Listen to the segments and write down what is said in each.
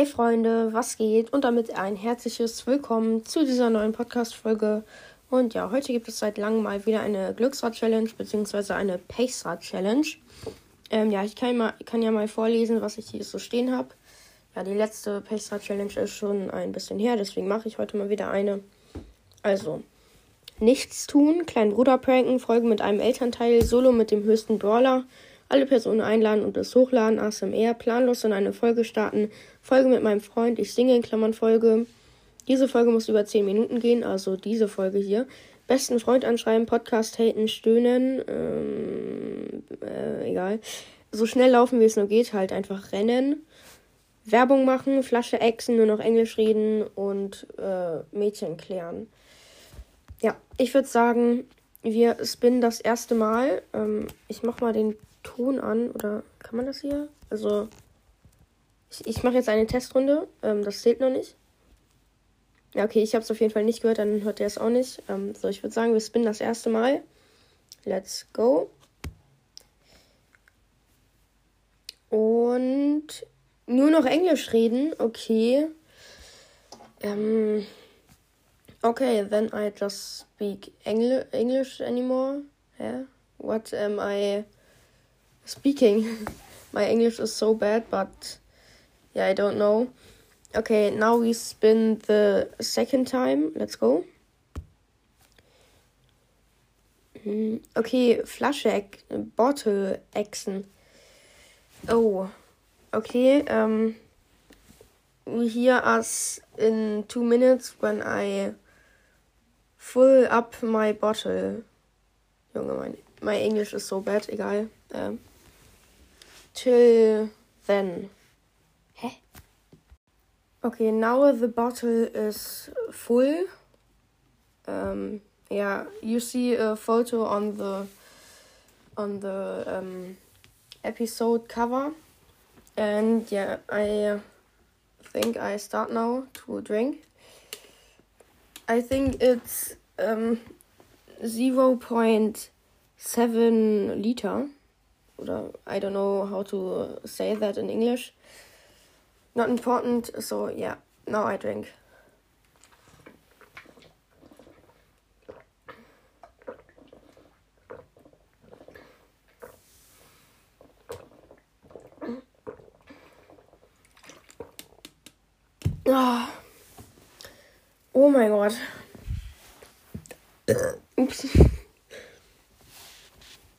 Hey Freunde, was geht? Und damit ein herzliches Willkommen zu dieser neuen Podcast-Folge. Und ja, heute gibt es seit langem mal wieder eine Glücksrad-Challenge, beziehungsweise eine Pace-Rad-Challenge. Ähm, ja, ich kann, mal, kann ja mal vorlesen, was ich hier so stehen habe. Ja, die letzte Pace-Rad-Challenge ist schon ein bisschen her, deswegen mache ich heute mal wieder eine. Also, nichts tun, kleinen Bruder pranken, Folgen mit einem Elternteil, Solo mit dem höchsten Brawler, alle Personen einladen und es hochladen, ASMR, planlos in eine Folge starten, Folge mit meinem Freund, ich singe in Klammern Folge. Diese Folge muss über 10 Minuten gehen, also diese Folge hier. Besten Freund anschreiben, Podcast haten, stöhnen, ähm, äh, egal. So schnell laufen, wie es nur geht, halt einfach rennen. Werbung machen, Flasche exen, nur noch Englisch reden und äh, Mädchen klären. Ja, ich würde sagen, wir spinnen das erste Mal. Ähm, ich mach mal den Ton an. Oder kann man das hier? Also, ich, ich mache jetzt eine Testrunde. Ähm, das zählt noch nicht. Ja, okay, ich habe es auf jeden Fall nicht gehört, dann hört er es auch nicht. Ähm, so, ich würde sagen, wir spinnen das erste Mal. Let's go. Und nur noch Englisch reden, okay. Ähm, okay, then I just speak Engl English anymore. Yeah. What am I speaking. My English is so bad, but yeah, I don't know. Okay, now we spin the second time. Let's go. Mm, okay, Flasche, Bottle exen. Oh, okay. Um, we hear us in two minutes when I fill up my bottle. Junge, mein, my English is so bad, egal. Um, till then. Hä? Okay, now the bottle is full. Um, yeah, you see a photo on the on the um, episode cover, and yeah, I think I start now to drink. I think it's um, zero point seven liter oder I don't know how to say that in English. Not important, so yeah, now I drink. Oh, oh mein Gott. Ups.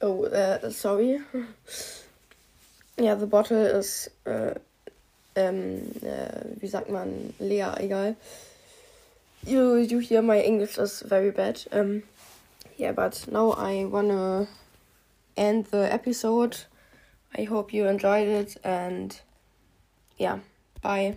Oh, uh, sorry. Ja, the bottle is, uh, ähm, äh, wie sagt man, leer, egal. You, you hear my English is very bad. Um, yeah, but now I wanna end the episode. I hope you enjoyed it and yeah, bye.